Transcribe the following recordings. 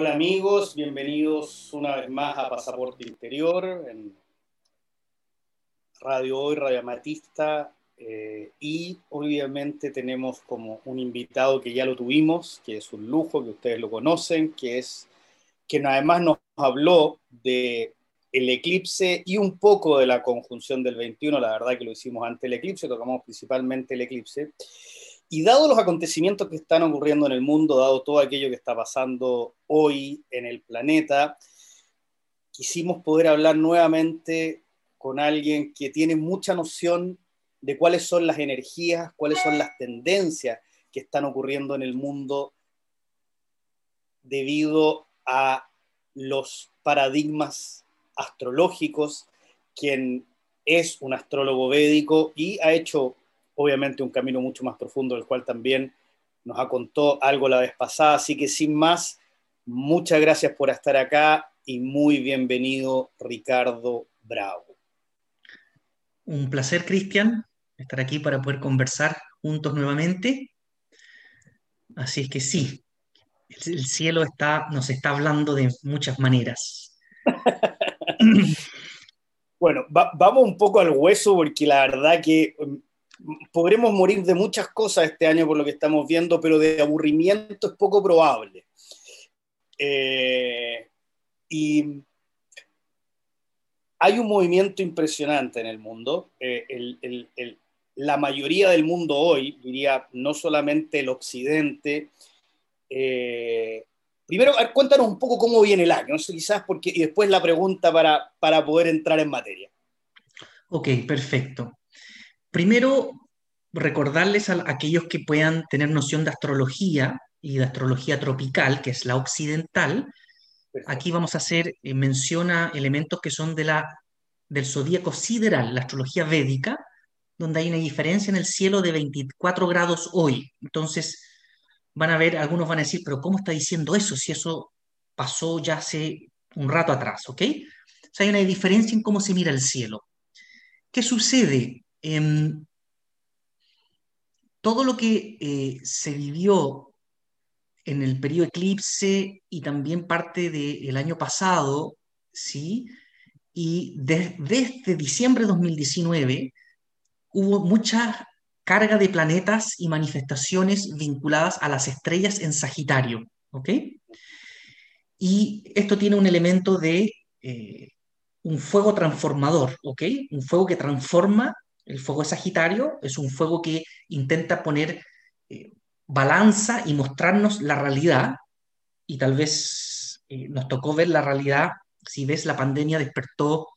Hola amigos, bienvenidos una vez más a Pasaporte Interior en Radio Hoy, Radio Amatista. Eh, y obviamente tenemos como un invitado que ya lo tuvimos, que es un lujo, que ustedes lo conocen, que es que además nos habló de el eclipse y un poco de la conjunción del 21, la verdad que lo hicimos ante el eclipse, tocamos principalmente el eclipse. Y dado los acontecimientos que están ocurriendo en el mundo, dado todo aquello que está pasando hoy en el planeta, quisimos poder hablar nuevamente con alguien que tiene mucha noción de cuáles son las energías, cuáles son las tendencias que están ocurriendo en el mundo debido a los paradigmas astrológicos, quien es un astrólogo védico y ha hecho obviamente un camino mucho más profundo, del cual también nos ha contado algo la vez pasada. Así que sin más, muchas gracias por estar acá y muy bienvenido Ricardo Bravo. Un placer, Cristian, estar aquí para poder conversar juntos nuevamente. Así es que sí, el cielo está, nos está hablando de muchas maneras. bueno, vamos un poco al hueso porque la verdad que podremos morir de muchas cosas este año por lo que estamos viendo, pero de aburrimiento es poco probable. Eh, y hay un movimiento impresionante en el mundo. Eh, la mayoría del mundo hoy, diría no solamente el occidente, eh, primero cuéntanos un poco cómo viene el año, quizás porque, y después la pregunta para, para poder entrar en materia. Ok, perfecto. Primero, recordarles a aquellos que puedan tener noción de astrología y de astrología tropical, que es la occidental. Aquí vamos a hacer eh, mención a elementos que son de la, del zodíaco sideral, la astrología védica, donde hay una diferencia en el cielo de 24 grados hoy. Entonces, van a ver, algunos van a decir, pero ¿cómo está diciendo eso si eso pasó ya hace un rato atrás? ¿Ok? O sea, hay una diferencia en cómo se mira el cielo. ¿Qué sucede? Em, todo lo que eh, se vivió en el periodo eclipse y también parte del año pasado, ¿sí? Y desde diciembre de 2019 hubo mucha carga de planetas y manifestaciones vinculadas a las estrellas en Sagitario, ¿ok? Y esto tiene un elemento de eh, un fuego transformador, ¿ok? Un fuego que transforma el fuego Sagitario es un fuego que intenta poner eh, balanza y mostrarnos la realidad. Y tal vez eh, nos tocó ver la realidad, si ves, la pandemia despertó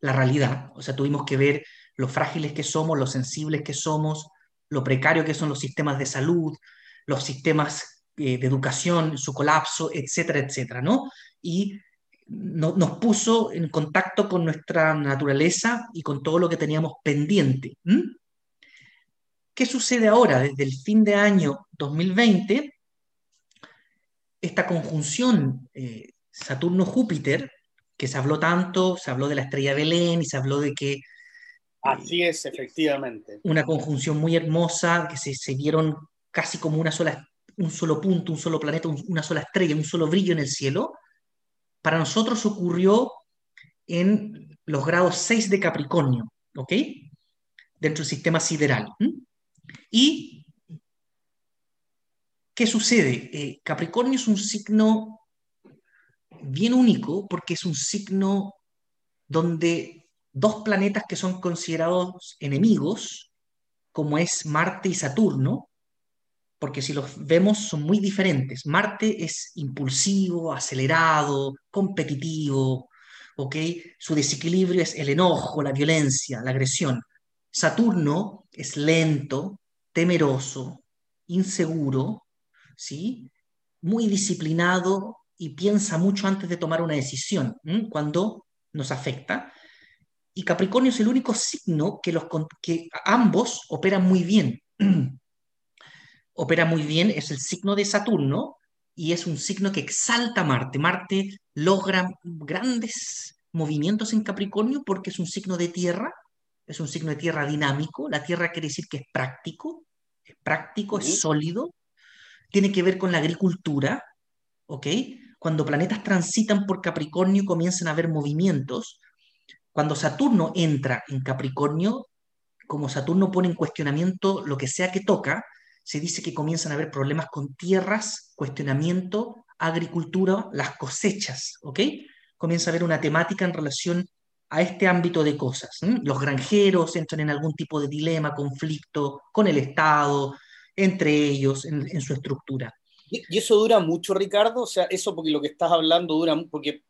la realidad. O sea, tuvimos que ver lo frágiles que somos, lo sensibles que somos, lo precario que son los sistemas de salud, los sistemas eh, de educación, su colapso, etcétera, etcétera, ¿no? Y nos puso en contacto con nuestra naturaleza y con todo lo que teníamos pendiente. ¿Qué sucede ahora? Desde el fin de año 2020, esta conjunción eh, Saturno-Júpiter, que se habló tanto, se habló de la estrella Belén y se habló de que... Así es, efectivamente. Una conjunción muy hermosa, que se, se vieron casi como una sola, un solo punto, un solo planeta, una sola estrella, un solo brillo en el cielo para nosotros ocurrió en los grados 6 de Capricornio, ¿ok? Dentro del sistema sideral. ¿Y qué sucede? Eh, Capricornio es un signo bien único porque es un signo donde dos planetas que son considerados enemigos, como es Marte y Saturno, porque si los vemos son muy diferentes. Marte es impulsivo, acelerado, competitivo, ¿ok? Su desequilibrio es el enojo, la violencia, la agresión. Saturno es lento, temeroso, inseguro, ¿sí? Muy disciplinado y piensa mucho antes de tomar una decisión cuando nos afecta. Y Capricornio es el único signo que, los, que ambos operan muy bien. opera muy bien, es el signo de Saturno y es un signo que exalta a Marte. Marte logra grandes movimientos en Capricornio porque es un signo de tierra, es un signo de tierra dinámico. La tierra quiere decir que es práctico, es práctico, es sólido, tiene que ver con la agricultura, ¿ok? cuando planetas transitan por Capricornio comienzan a haber movimientos. Cuando Saturno entra en Capricornio, como Saturno pone en cuestionamiento lo que sea que toca, se dice que comienzan a haber problemas con tierras, cuestionamiento, agricultura, las cosechas, ¿ok? Comienza a haber una temática en relación a este ámbito de cosas. Los granjeros entran en algún tipo de dilema, conflicto con el Estado, entre ellos, en, su estructura. ¿Y eso dura mucho, Ricardo? O sea, eso porque lo que estás hablando dura porque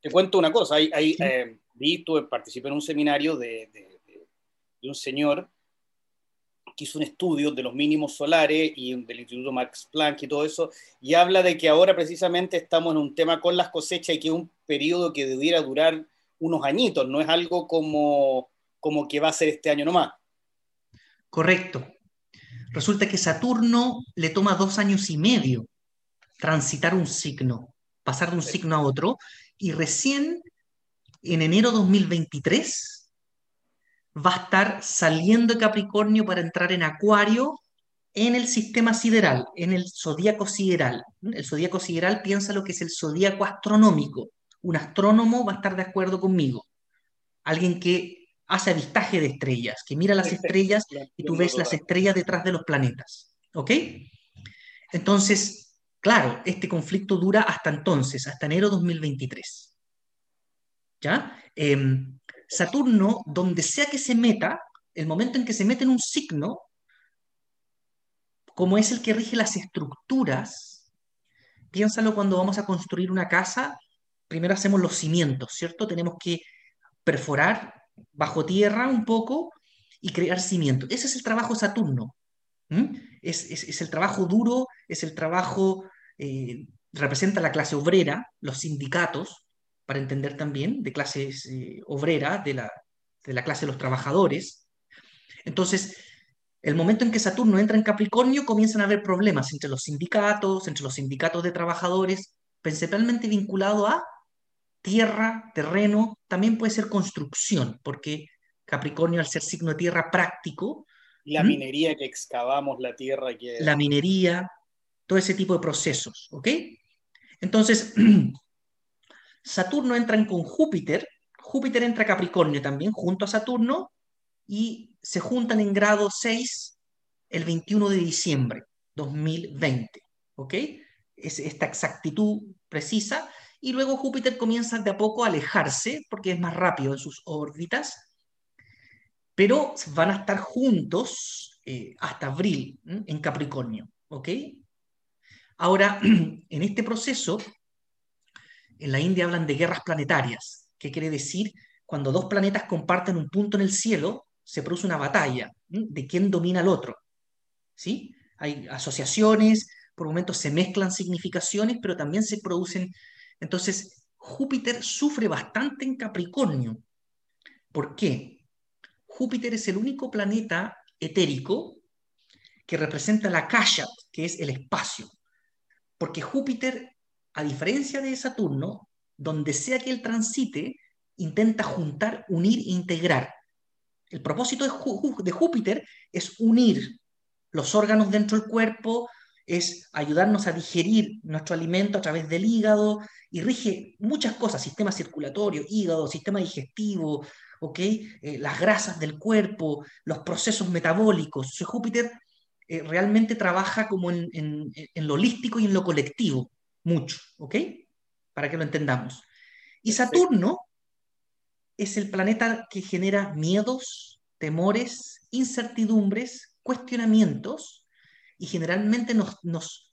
te cuento una cosa, hay, hay eh, vi, participé en un seminario de, de, de, un señor que hizo un estudio de los mínimos solares y del Instituto Max Planck y todo eso, y habla de que ahora precisamente estamos en un tema con las cosechas y que es un periodo que debiera durar unos añitos, no es algo como, como que va a ser este año nomás. Correcto. Resulta que Saturno le toma dos años y medio transitar un signo, pasar de un signo a otro, y recién en enero 2023 va a estar saliendo de Capricornio para entrar en Acuario en el sistema sideral, en el zodíaco sideral. El zodíaco sideral piensa lo que es el zodíaco astronómico un astrónomo va a estar de acuerdo conmigo. Alguien que hace avistaje de estrellas, que mira las estrellas y tú ves las estrellas detrás de los planetas. ¿Ok? Entonces, claro, este conflicto dura hasta entonces, hasta enero 2023. ¿Ya? Em, Saturno, donde sea que se meta, el momento en que se mete en un signo, como es el que rige las estructuras, piénsalo cuando vamos a construir una casa primero hacemos los cimientos, ¿cierto? Tenemos que perforar bajo tierra un poco y crear cimientos. Ese es el trabajo Saturno. Es, el trabajo duro, es el trabajo, eh, representa la clase obrera, los sindicatos, para entender también, de clases eh, obrera, de la, de la clase de los trabajadores. Entonces, el momento en que Saturno entra en Capricornio, comienzan a haber problemas entre los sindicatos, entre los sindicatos de trabajadores, principalmente vinculado a tierra, terreno, también puede ser construcción, porque Capricornio al ser signo de tierra práctico. La minería que excavamos, la tierra que... La minería, todo ese tipo de procesos, ¿ok? Entonces, Saturno entra con Júpiter, Júpiter entra Capricornio también, junto a Saturno, y se juntan en grado 6 el 21 de diciembre 2020, ¿ok? Es esta exactitud precisa y luego Júpiter comienza de a poco a alejarse porque es más rápido en sus órbitas, pero van a estar juntos eh, hasta abril en Capricornio. ¿ok? Ahora, en este proceso, en la India hablan de guerras planetarias. ¿Qué quiere decir? Cuando dos planetas comparten un punto en el cielo, se produce una batalla de quién domina al otro. ¿Sí? Hay asociaciones, por momentos se mezclan significaciones, pero también se producen entonces, Júpiter sufre bastante en Capricornio. ¿Por qué? Júpiter es el único planeta etérico que representa la Kashat, que es el espacio. Porque Júpiter, a diferencia de Saturno, donde sea que él transite, intenta juntar, unir e integrar. El propósito de, Júpiter es unir los órganos dentro del cuerpo, es ayudarnos a digerir nuestro alimento a través del hígado y rige muchas cosas, sistema circulatorio, hígado, sistema digestivo, eh, las grasas del cuerpo, los procesos metabólicos. Júpiter eh, realmente trabaja como en, lo holístico y en lo colectivo, mucho, ¿ok? Para que lo entendamos. Y Saturno es el planeta que genera miedos, temores, incertidumbres, cuestionamientos y generalmente nos, nos,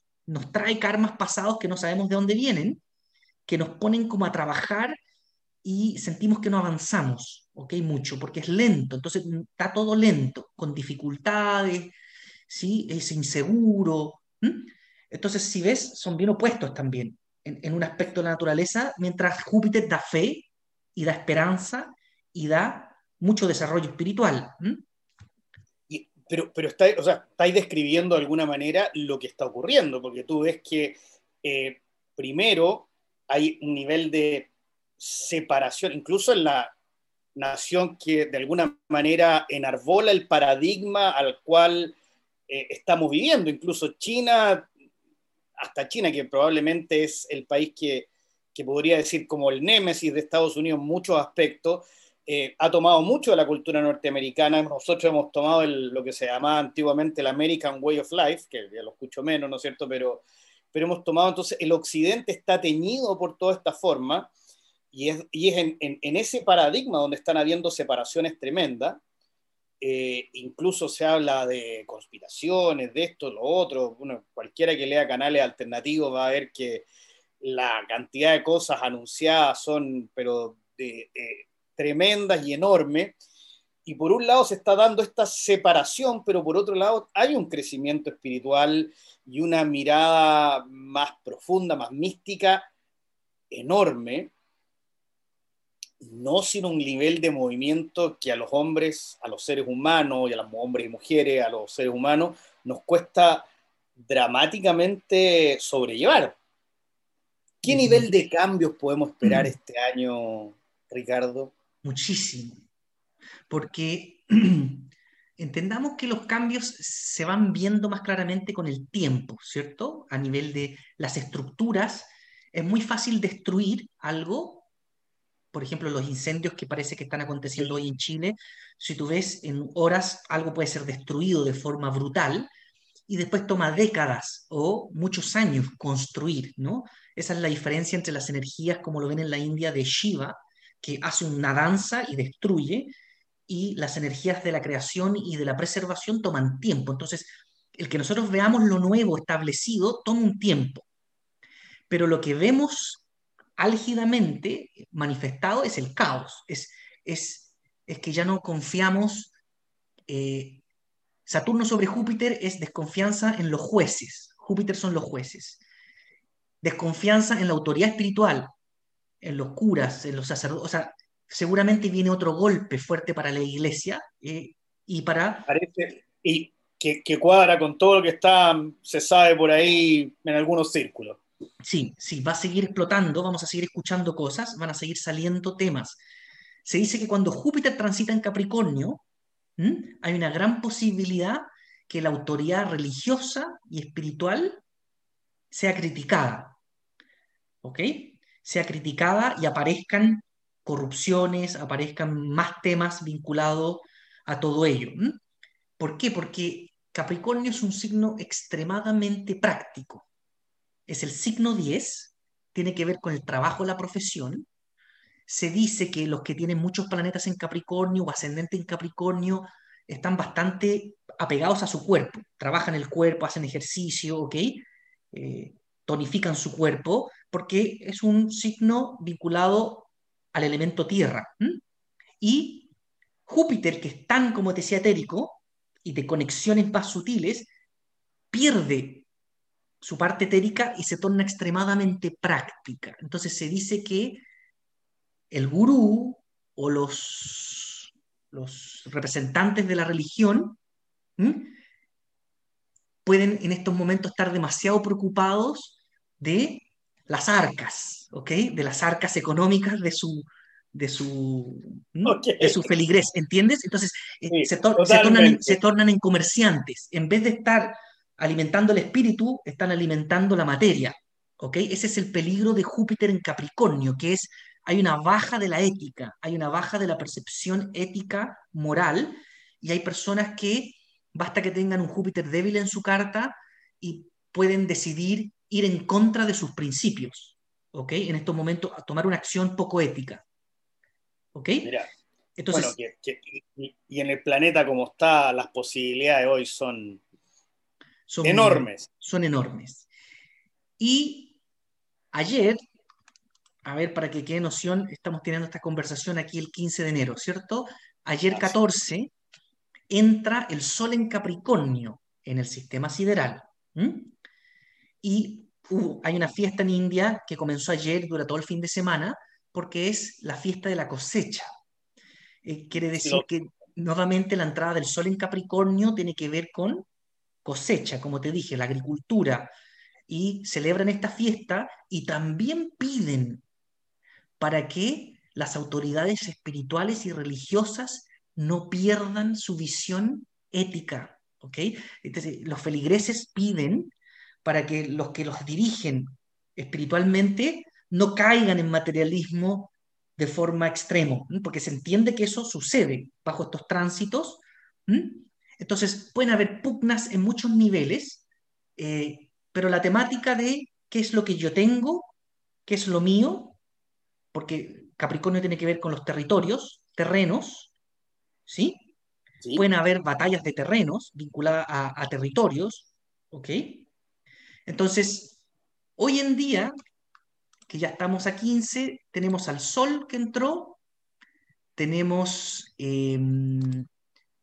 trae karmas pasados que no sabemos de dónde vienen, que nos ponen como a trabajar y sentimos que no avanzamos, ¿ok? Mucho, porque es lento, entonces está todo lento, con dificultades, ¿sí? Es inseguro. Entonces, si ves, son bien opuestos también en, un aspecto de la naturaleza, mientras Júpiter da fe y da esperanza y da mucho desarrollo espiritual pero, pero está, o sea, estáis describiendo de alguna manera lo que está ocurriendo, porque tú ves que eh, primero hay un nivel de separación, incluso en la nación que de alguna manera enarbola el paradigma al cual eh, estamos viviendo. Incluso China hasta China, que probablemente es el país que, que podría decir como el némesis de Estados Unidos en muchos aspectos, eh, ha tomado mucho de la cultura norteamericana. Nosotros hemos tomado lo que se llamaba antiguamente el American Way of Life, que ya lo escucho menos, ¿no es cierto? Pero, pero hemos tomado, entonces, el occidente está teñido por toda esta forma y es, y es en, en, ese paradigma donde están habiendo separaciones tremendas. Eh, incluso se habla de conspiraciones, de esto, lo otro. Bueno, cualquiera que lea canales alternativos va a ver que la cantidad de cosas anunciadas son, pero tremendas y enormes. Y por un lado se está dando esta separación, pero por otro lado hay un crecimiento espiritual y una mirada más profunda, más mística, enorme, no sin un nivel de movimiento que a los hombres, a los seres humanos, y a los hombres y mujeres, a los seres humanos, nos cuesta dramáticamente sobrellevar. ¿Qué nivel de cambios podemos esperar este año, Ricardo? muchísimo, porque entendamos que los cambios se van viendo más claramente con el tiempo, ¿cierto? A nivel de las estructuras, es muy fácil destruir algo, por ejemplo, los incendios que parece que están aconteciendo hoy en Chile, si tú ves en horas algo puede ser destruido de forma brutal y después toma décadas o muchos años construir, ¿no? Esa es la diferencia entre las energías, como lo ven en la India, de Shiva, que hace una danza y destruye, y las energías de la creación y de la preservación toman tiempo. Entonces, el que nosotros veamos lo nuevo establecido toma un tiempo, pero lo que vemos álgidamente manifestado es el caos, es, es, es que ya no confiamos. Eh, Saturno sobre Júpiter es desconfianza en los jueces, Júpiter son los jueces. Desconfianza en la autoridad espiritual, en los curas, en los sacerdotes, o sea, seguramente viene otro golpe fuerte para la iglesia eh, y para... Parece, y que, que, cuadra con todo lo que está, se sabe por ahí en algunos círculos. Sí, sí, va a seguir explotando, vamos a seguir escuchando cosas, van a seguir saliendo temas. Se dice que cuando Júpiter transita en Capricornio, hay una gran posibilidad que la autoridad religiosa y espiritual sea criticada. ¿Ok? sea criticada y aparezcan corrupciones, aparezcan más temas vinculados a todo ello. ¿Por qué? Porque Capricornio es un signo extremadamente práctico. Es el signo 10, tiene que ver con el trabajo, la profesión. Se dice que los que tienen muchos planetas en Capricornio o ascendente en Capricornio están bastante apegados a su cuerpo, trabajan el cuerpo, hacen ejercicio, ¿ok? Eh, tonifican su cuerpo, porque es un signo vinculado al elemento tierra. Y Júpiter, que es tan, como te decía, etérico y de conexiones más sutiles, pierde su parte etérica y se torna extremadamente práctica. Entonces se dice que el gurú o los, los representantes de la religión pueden en estos momentos estar demasiado preocupados de las arcas, ¿ok? De las arcas económicas de su, de su, de su feligres, ¿entiendes? Entonces, eh, se, tornan en, se, tornan en, comerciantes. En vez de estar alimentando el espíritu, están alimentando la materia, ¿ok? Ese es el peligro de Júpiter en Capricornio, que es, hay una baja de la ética, hay una baja de la percepción ética, moral, y hay personas que basta que tengan un Júpiter débil en su carta y pueden decidir ir en contra de sus principios, ¿ok? En estos momentos, a tomar una acción poco ética, ¿ok? Mira, Entonces, bueno, y, en el planeta como está, las posibilidades hoy son, son enormes. Son enormes. Y ayer, a ver, para que quede noción, estamos teniendo esta conversación aquí el 15 de enero, ¿cierto? Ayer 14 entra el Sol en Capricornio en el sistema sideral. Y hay una fiesta en India que comenzó ayer, dura todo el fin de semana, porque es la fiesta de la cosecha. Eh, quiere decir que nuevamente la entrada del sol en Capricornio tiene que ver con cosecha, como te dije, la agricultura. Y celebran esta fiesta y también piden para que las autoridades espirituales y religiosas no pierdan su visión ética. ¿ok? Los feligreses piden para que los que los dirigen espiritualmente no caigan en materialismo de forma extremo, porque se entiende que eso sucede bajo estos tránsitos. Entonces, pueden haber pugnas en muchos niveles, eh, pero la temática de qué es lo que yo tengo, qué es lo mío, porque Capricornio tiene que ver con los territorios, terrenos, ¿sí? Pueden haber batallas de terrenos vinculadas a, a territorios, ¿ok? Entonces, hoy en día, que ya estamos a 15, tenemos al Sol que entró, tenemos em,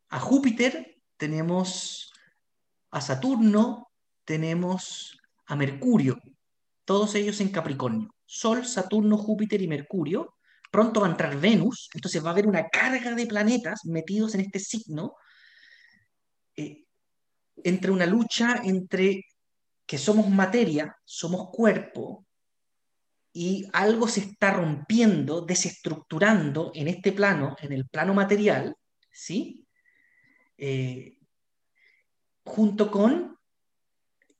a Júpiter, tenemos a Saturno, tenemos a Mercurio, todos ellos en Capricornio. Sol, Saturno, Júpiter y Mercurio. Pronto va a entrar Venus, entonces va a haber una carga de planetas metidos en este signo, eh, entre una lucha entre que somos materia, somos cuerpo, y algo se está rompiendo, desestructurando en este plano, en el plano material, ¿sí? Eh, junto con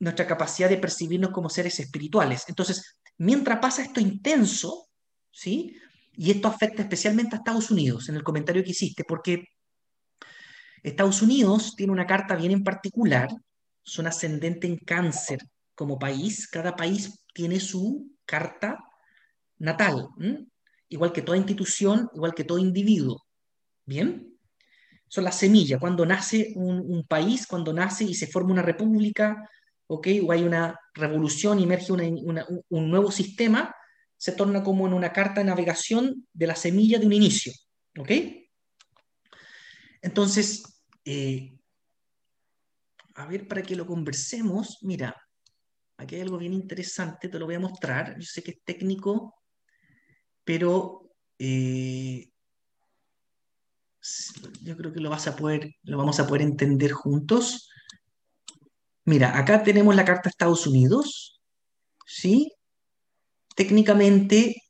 nuestra capacidad de percibirnos como seres espirituales. Entonces, mientras pasa esto intenso, ¿sí? Y esto afecta especialmente a Estados Unidos, en el comentario que hiciste, porque Estados Unidos tiene una carta bien en particular, son ascendente en cáncer como país, cada país tiene su carta natal, igual que toda institución, igual que todo individuo. ¿Bien? Son las semillas, cuando nace un, país, cuando nace y se forma una república, ¿ok? O hay una revolución, emerge un nuevo sistema, se torna como en una carta de navegación de la semilla de un inicio. Entonces, eh, a ver, para que lo conversemos, mira, aquí hay algo bien interesante, te lo voy a mostrar, yo sé que es técnico, pero eh, yo creo que lo, vas a poder, lo vamos a poder entender juntos. Mira, acá tenemos la carta Estados Unidos, ¿sí? Técnicamente,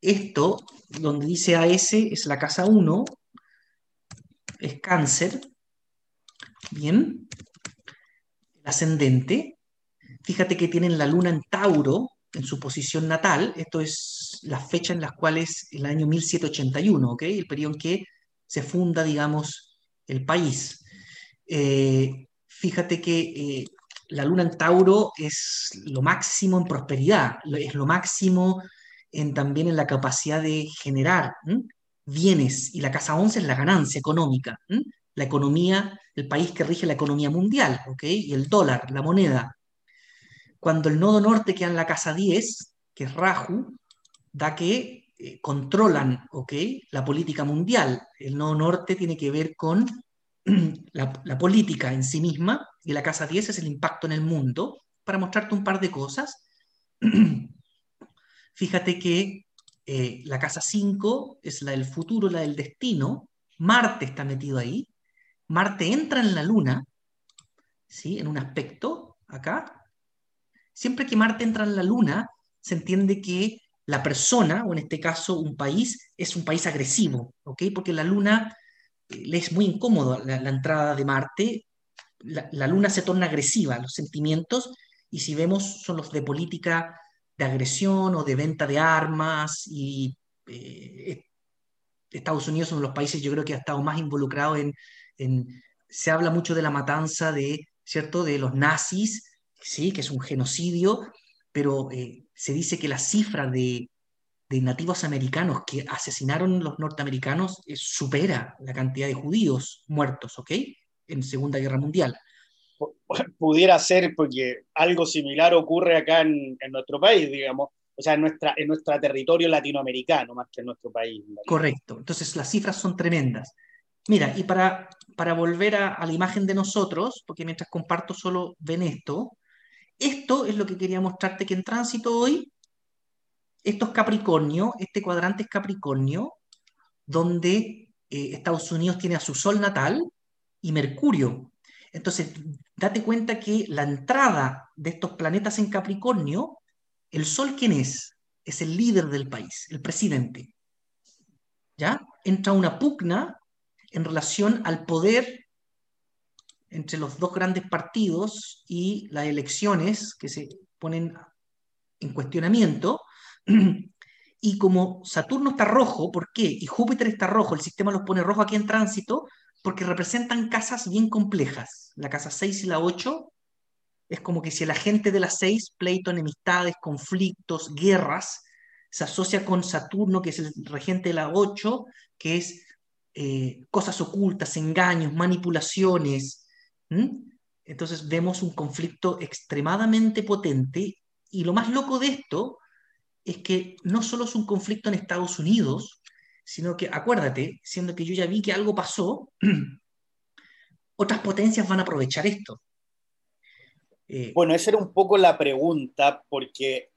esto, donde dice AS, es la casa 1, es cáncer, bien, el ascendente. Fíjate que tienen la luna en Tauro, en su posición natal, esto es la fecha en las cuales el año 1781, ¿ok? El periodo en que se funda, digamos, el país. Eh, fíjate que eh, la luna en Tauro es lo máximo en prosperidad, es lo máximo en, también en la capacidad de generar bienes, y la casa 11 es la ganancia económica, la economía, el país que rige la economía mundial, ¿ok? Y el dólar, la moneda cuando el nodo norte queda en la casa 10, que es Raju, da que eh, controlan la política mundial. El nodo norte tiene que ver con la, política en sí misma y la casa 10 es el impacto en el mundo. Para mostrarte un par de cosas, fíjate que eh, la casa 5 es la del futuro, la del destino. Marte está metido ahí. Marte entra en la Luna, ¿sí? en un aspecto acá, Siempre que Marte entra en la Luna, se entiende que la persona, o en este caso un país, es un país agresivo, ¿ok? Porque la Luna eh, le es muy incómodo la, entrada de Marte, la, Luna se torna agresiva, los sentimientos, y si vemos son los de política de agresión o de venta de armas, y eh, Estados Unidos es uno de los países yo creo que ha estado más involucrado en, se habla mucho de la matanza de, ¿cierto?, de los nazis, ¿sí? que es un genocidio, pero eh, se dice que la cifra de, nativos americanos que asesinaron los norteamericanos supera la cantidad de judíos muertos, ¿ok? En Segunda Guerra Mundial. Pudiera ser porque algo similar ocurre acá en, nuestro país, digamos, o sea, en, nuestra, en nuestro territorio latinoamericano más que en nuestro país. Correcto, entonces las cifras son tremendas. Mira, y para, para volver a, a, la imagen de nosotros, porque mientras comparto solo ven esto, esto es lo que quería mostrarte que en tránsito hoy, esto es Capricornio, este cuadrante es Capricornio, donde eh, Estados Unidos tiene a su Sol natal y Mercurio. Entonces, date cuenta que la entrada de estos planetas en Capricornio, el Sol, ¿quién es? Es el líder del país, el presidente. ¿Ya? Entra una pugna en relación al poder entre los dos grandes partidos y las elecciones que se ponen en cuestionamiento. Y como Saturno está rojo, ¿por qué? Y Júpiter está rojo, el sistema los pone rojo aquí en tránsito, porque representan casas bien complejas. La casa 6 y la 8 es como que si el agente de las 6, pleito, enemistades, conflictos, guerras, se asocia con Saturno, que es el regente de la 8, que es eh, cosas ocultas, engaños, manipulaciones. Entonces vemos un conflicto extremadamente potente y lo más loco de esto es que no solo es un conflicto en Estados Unidos, sino que, acuérdate, siendo que yo ya vi que algo pasó, otras potencias van a aprovechar esto. Eh, bueno, esa era un poco la pregunta, porque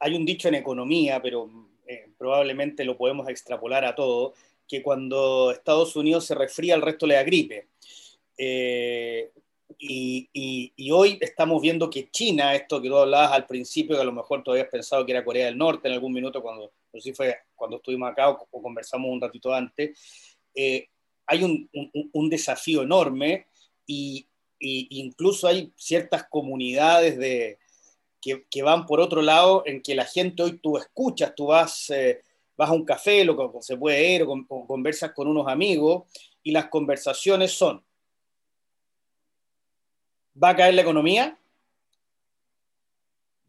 hay un dicho en economía, pero eh, probablemente lo podemos extrapolar a todo, que cuando Estados Unidos se resfría, el resto le da gripe. Eh, y, hoy estamos viendo que China, esto que tú hablabas al principio, que a lo mejor todavía has pensado que era Corea del Norte en algún minuto, cuando, no fue cuando estuvimos acá o, conversamos un ratito antes, eh, hay un, un, desafío enorme y, incluso hay ciertas comunidades de, que, que, van por otro lado en que la gente hoy tú escuchas, tú vas, eh, vas a un café, lo que se puede ir, o conversas con unos amigos y las conversaciones son va a caer la economía,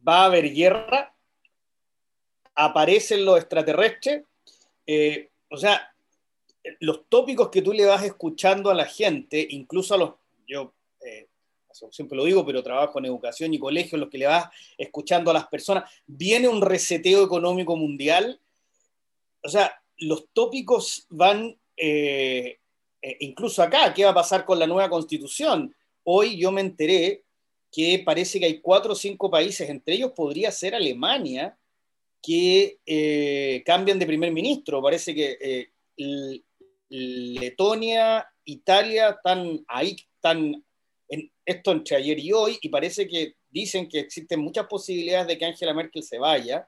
va a haber guerra, aparecen los extraterrestres, eh, o sea, los tópicos que tú le vas escuchando a la gente, incluso a los, yo eh, siempre lo digo, pero trabajo en educación y colegio, los que le vas escuchando a las personas, viene un reseteo económico mundial, o sea, los tópicos van, eh, incluso acá, ¿qué va a pasar con la nueva constitución? Hoy yo me enteré que parece que hay cuatro o cinco países, entre ellos podría ser Alemania, que eh, cambian de primer ministro. Parece que eh, Letonia, Italia están ahí, están en esto entre ayer y hoy, y parece que dicen que existen muchas posibilidades de que Angela Merkel se vaya,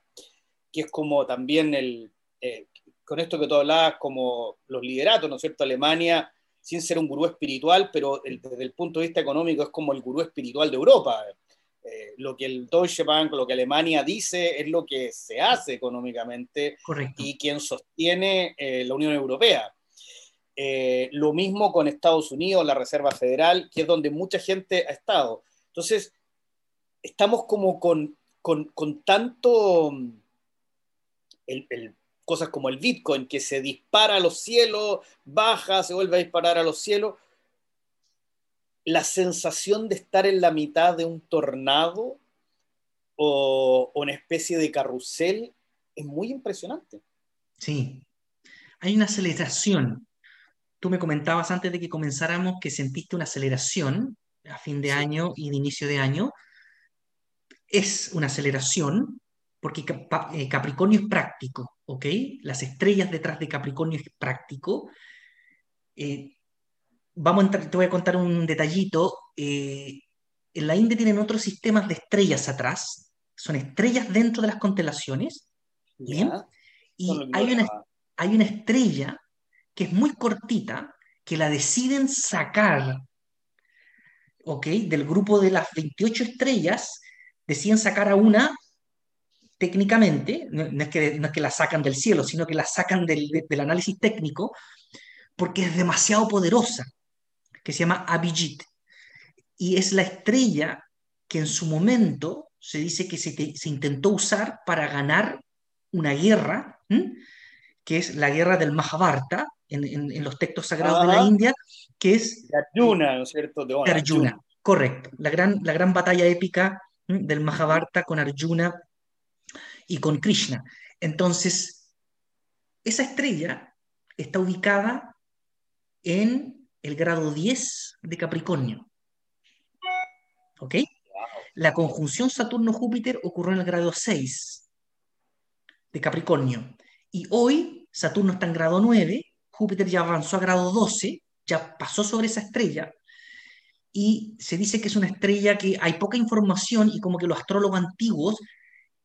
que es como también el, eh, con esto que tú hablabas, como los lideratos, ¿no es cierto? Alemania sin ser un gurú espiritual, pero desde el punto de vista económico es como el gurú espiritual de Europa. Eh, lo que el Deutsche Bank, lo que Alemania dice es lo que se hace económicamente y quien sostiene eh, la Unión Europea. Eh, lo mismo con Estados Unidos, la Reserva Federal, que es donde mucha gente ha estado. Entonces, estamos como con, con, con tanto el, el, cosas como el Bitcoin, que se dispara a los cielos, baja, se vuelve a disparar a los cielos. La sensación de estar en la mitad de un tornado o, una especie de carrusel es muy impresionante. Sí, hay una aceleración. Tú me comentabas antes de que comenzáramos que sentiste una aceleración a fin de año y de inicio de año. Es una aceleración porque eh, Capricornio es práctico, ¿ok? Las estrellas detrás de Capricornio es práctico. Eh, vamos a entrar, te voy a contar un detallito. Eh, en la India tienen otros sistemas de estrellas atrás, son estrellas dentro de las constelaciones, ¿bien? Y hay una, hay una estrella que es muy cortita, que la deciden sacar, ¿ok? Del grupo de las 28 estrellas, deciden sacar a una técnicamente, no, es que, no, es que, la sacan del cielo, sino que la sacan del, del, análisis técnico, porque es demasiado poderosa, que se llama Abhijit. Y es la estrella que en su momento se dice que se, se intentó usar para ganar una guerra, que es la guerra del Mahabharata, en, en, los textos sagrados de la India, que es... De Arjuna, ¿no es cierto? De, Arjuna, correcto. La gran, la gran batalla épica del Mahabharata con Arjuna y con Krishna. Entonces, esa estrella está ubicada en el grado 10 de Capricornio. ¿Ok? La conjunción Saturno-Júpiter ocurrió en el grado 6 de Capricornio. Y hoy Saturno está en grado 9, Júpiter ya avanzó a grado 12, ya pasó sobre esa estrella. Y se dice que es una estrella que hay poca información y como que los astrólogos antiguos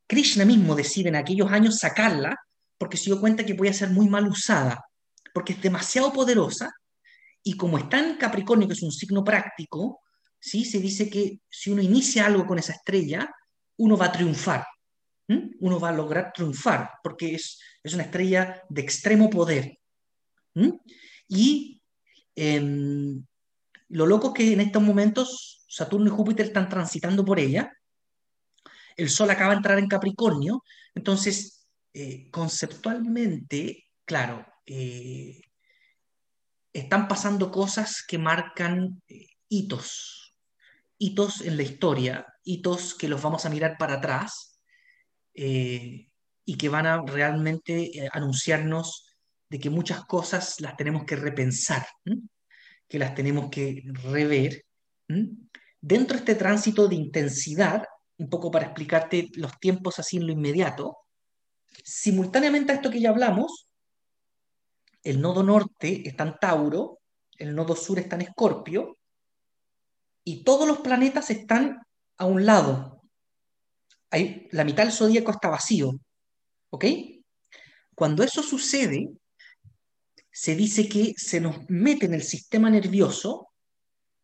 Krishna mismo decide en aquellos años sacarla porque se dio cuenta que podía ser muy mal usada, porque es demasiado poderosa Y como está en Capricornio, que es un signo práctico, ¿sí? se dice que si uno inicia algo con esa estrella, uno va a triunfar. Uno va a lograr triunfar, porque es, es una estrella de extremo poder. Y em, lo loco es que en estos momentos Saturno y Júpiter están transitando por ella. El Sol acaba de entrar en Capricornio. Entonces, eh, conceptualmente, claro, eh, están pasando cosas que marcan eh, hitos, hitos en la historia, hitos que los vamos a mirar para atrás y que van a realmente anunciarnos de que muchas cosas las tenemos que repensar, que las tenemos que rever. Dentro de este tránsito de intensidad, un poco para explicarte los tiempos así en lo inmediato, simultáneamente a esto que ya hablamos, el nodo norte está en Tauro, el nodo sur está en Escorpio, y todos los planetas están a un lado. Hay, la mitad del zodíaco está vacío. ¿Ok? Cuando eso sucede, se dice que se nos mete en el sistema nervioso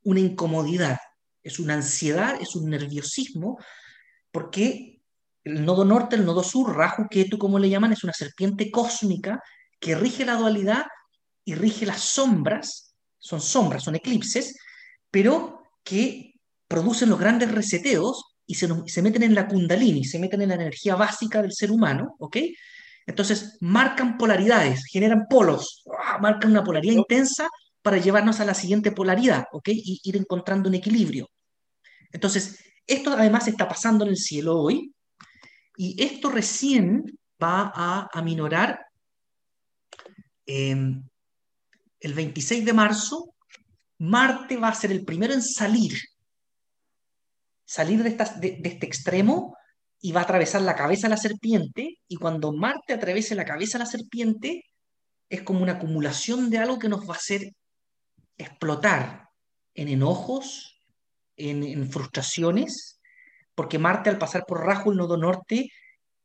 una incomodidad, es una ansiedad, es un nerviosismo, porque el nodo norte, el nodo sur, Raju Ketu, como le llaman, es una serpiente cósmica que rige la dualidad y rige las sombras, son sombras, son eclipses, pero que producen los grandes reseteos y se, se meten en la kundalini, se meten en la energía básica del ser humano, ¿ok? Entonces, marcan polaridades, generan polos, marcan una polaridad intensa para llevarnos a la siguiente polaridad, ¿ok? Y ir encontrando un equilibrio. Entonces, esto además está pasando en el cielo hoy, y esto recién va a aminorar em, el 26 de marzo. Marte va a ser el primero en salir, salir de, de este extremo y va a atravesar la cabeza de la serpiente, y cuando Marte atraviese la cabeza de la serpiente, es como una acumulación de algo que nos va a hacer explotar en enojos, en, frustraciones, porque Marte al pasar por Rajo, el nodo norte,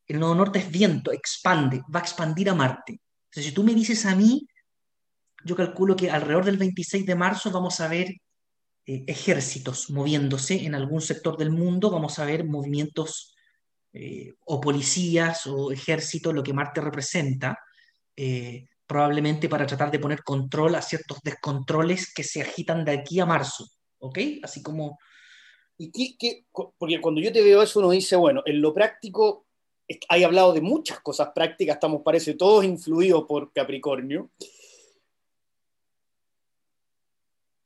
el nodo norte es viento, expande, va a expandir a Marte. Entonces, si tú me dices a mí, yo calculo que alrededor del 26 de marzo vamos a ver eh, ejércitos moviéndose en algún sector del mundo, vamos a ver movimientos eh, o policías o ejércitos, lo que Marte representa, eh, probablemente para tratar de poner control a ciertos descontroles que se agitan de aquí a marzo, ¿ok? Así como... ¿Y qué, porque cuando yo te veo eso uno dice, bueno, en lo práctico hay hablado de muchas cosas prácticas, estamos, parece, todos influidos por Capricornio.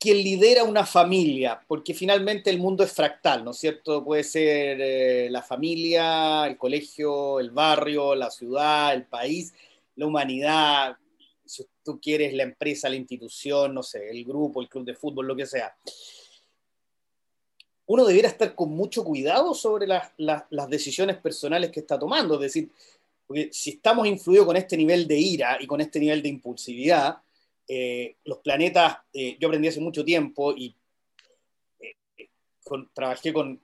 quien lidera una familia, porque finalmente el mundo es fractal, ¿no es cierto? Puede ser eh, la familia, el colegio, el barrio, la ciudad, el país, la humanidad, si tú quieres la empresa, la institución, no sé, el grupo, el club de fútbol, lo que sea. Uno debiera estar con mucho cuidado sobre las, decisiones personales que está tomando, es decir, porque si estamos influidos con este nivel de ira y con este nivel de impulsividad, eh, los planetas, eh, yo aprendí hace mucho tiempo y eh, trabajé con,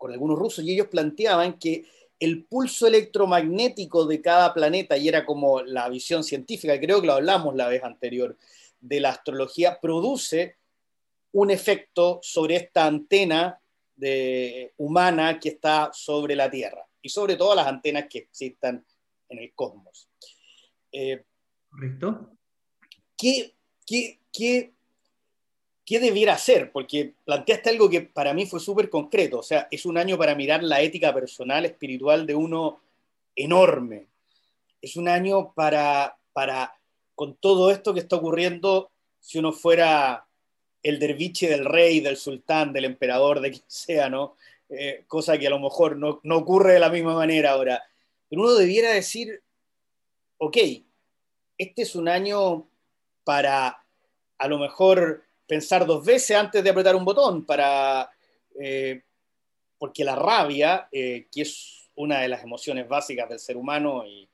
algunos rusos y ellos planteaban que el pulso electromagnético de cada planeta, y era como la visión científica, creo que lo hablamos la vez anterior, de la astrología, produce un efecto sobre esta antena de, humana que está sobre la Tierra y sobre todas las antenas que existan en el cosmos. Correcto. ¿qué, qué, qué, qué debiera hacer? Porque planteaste algo que para mí fue súper concreto, o sea, es un año para mirar la ética personal, espiritual de uno enorme. Es un año para, para con todo esto que está ocurriendo, si uno fuera el derviche del rey, del sultán, del emperador, de quien sea, ¿no? Eh, cosa que a lo mejor no, no ocurre de la misma manera ahora. Pero uno debiera decir, ok, este es un año para a lo mejor pensar dos veces antes de apretar un botón, para, eh, porque la rabia, eh, que es una de las emociones básicas del ser humano, y,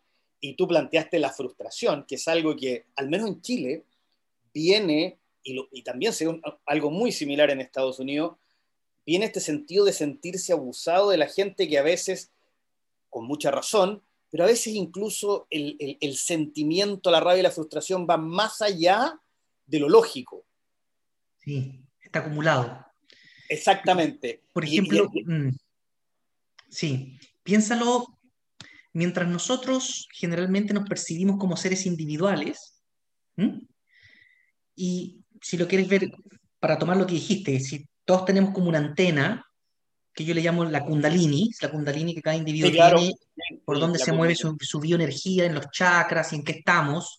tú planteaste la frustración, que es algo que, al menos en Chile, viene, y, y también según algo muy similar en Estados Unidos, viene este sentido de sentirse abusado de la gente que a veces, con mucha razón, pero a veces incluso el, sentimiento, la rabia y la frustración van más allá de lo lógico. Sí, está acumulado. Exactamente. Por ejemplo, mm, sí, piénsalo, mientras nosotros generalmente nos percibimos como seres individuales, y si lo quieres ver, para tomar lo que dijiste, si todos tenemos como una antena, que yo le llamo la kundalini, la kundalini que cada individuo tiene, por donde se mueve su, su, bioenergía, en los chakras y en qué estamos.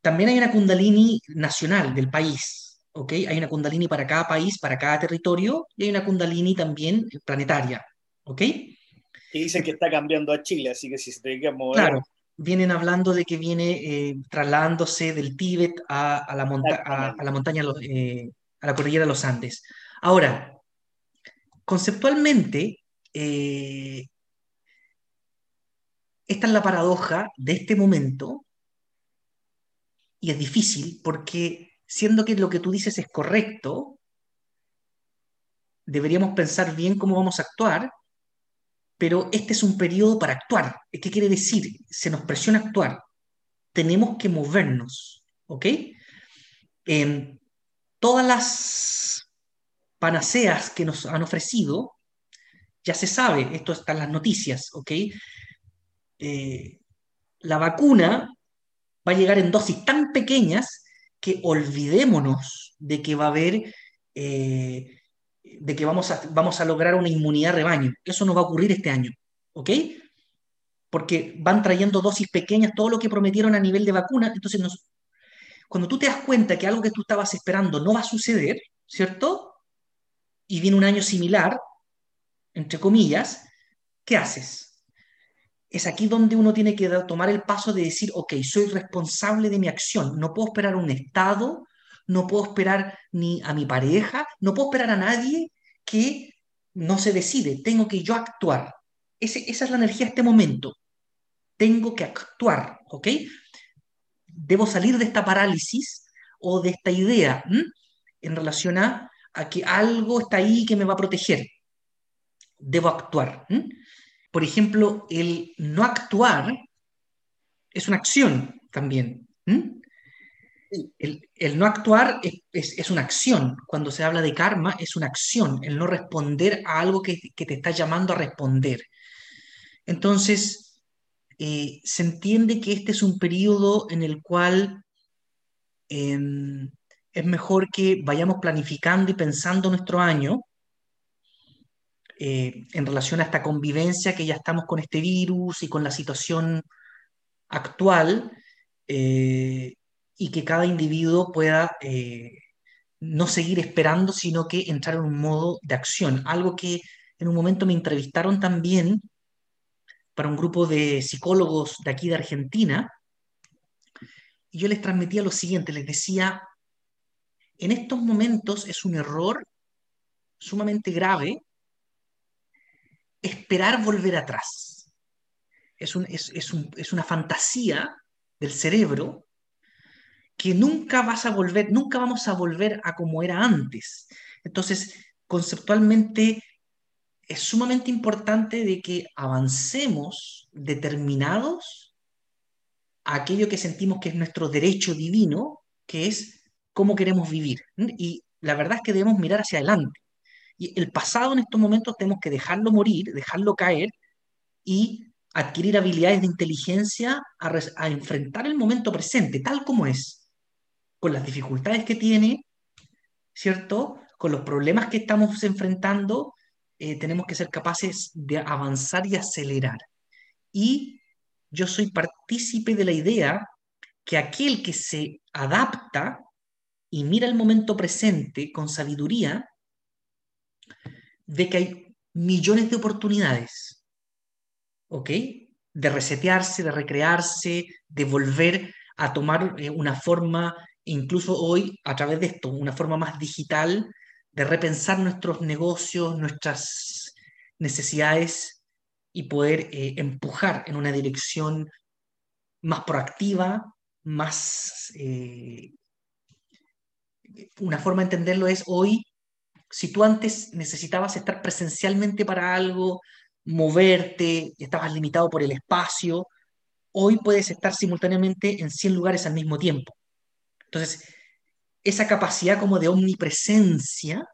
También hay una kundalini nacional del país, ¿ok? Hay una kundalini para cada país, para cada territorio, y hay una kundalini también planetaria, ¿ok? Y dicen que está cambiando a Chile, así que si se te que mover... Claro, vienen hablando de que viene eh, trasladándose del Tíbet a, la, a, la, montaña, eh, a la cordillera de los Andes. Ahora, conceptualmente, eh, esta es la paradoja de este momento, y es difícil porque siendo que lo que tú dices es correcto, deberíamos pensar bien cómo vamos a actuar, pero este es un periodo para actuar. ¿Qué quiere decir? Se nos presiona actuar. Tenemos que movernos, ¿ok? En todas las panaceas que nos han ofrecido, ya se sabe, esto está en las noticias, ¿ok? Eh, la vacuna va a llegar en dosis tan pequeñas que olvidémonos de que va a haber eh, de que vamos a, vamos a lograr una inmunidad rebaño. Eso no va a ocurrir este año, ¿ok? Porque van trayendo dosis pequeñas, todo lo que prometieron a nivel de vacuna. Entonces, cuando tú te das cuenta que algo que tú estabas esperando no va a suceder, ¿cierto? Y viene un año similar, entre comillas, ¿qué haces? Es aquí donde uno tiene que tomar el paso de decir, ok, soy responsable de mi acción, no puedo esperar un Estado no puedo esperar ni a mi pareja, no puedo esperar a nadie que no se decide, tengo que yo actuar. esa es la energía de este momento. Tengo que actuar, ¿ok? Debo salir de esta parálisis o de esta idea en relación a, que algo está ahí que me va a proteger. Debo actuar. Por ejemplo, el no actuar es una acción también. El, no actuar es, una acción. Cuando se habla de karma, es una acción. El no responder a algo que, te está llamando a responder. Entonces, eh, se entiende que este es un periodo en el cual em, es mejor que vayamos planificando y pensando nuestro año eh, en relación a esta convivencia que ya estamos con este virus y con la situación actual. Eh, y que cada individuo pueda eh, no seguir esperando, sino que entrar en un modo de acción. Algo que en un momento me entrevistaron también para un grupo de psicólogos de aquí de Argentina, y yo les transmitía lo siguiente, les decía, en estos momentos es un error sumamente grave esperar volver atrás. Es, es una fantasía del cerebro que nunca vas a volver, nunca vamos a volver a como era antes. Entonces, conceptualmente es sumamente importante de que avancemos determinados a aquello que sentimos que es nuestro derecho divino, que es cómo queremos vivir. Y la verdad es que debemos mirar hacia adelante. Y el pasado en estos momentos tenemos que dejarlo morir, dejarlo caer y adquirir habilidades de inteligencia a, a enfrentar el momento presente, tal como es con las dificultades que tiene, ¿cierto? Con los problemas que estamos enfrentando, eh, tenemos que ser capaces de avanzar y acelerar. Y yo soy partícipe de la idea que aquel que se adapta y mira el momento presente con sabiduría, ve que hay millones de oportunidades, ¿ok? De resetearse, de recrearse, de volver a tomar eh, una forma incluso hoy, a través de esto, una forma más digital de repensar nuestros negocios, nuestras necesidades y poder eh, empujar en una dirección más proactiva, más... Eh, una forma de entenderlo es hoy, si tú antes necesitabas estar presencialmente para algo, moverte, estabas limitado por el espacio, hoy puedes estar simultáneamente en 100 lugares al mismo tiempo. Entonces, esa capacidad como de omnipresencia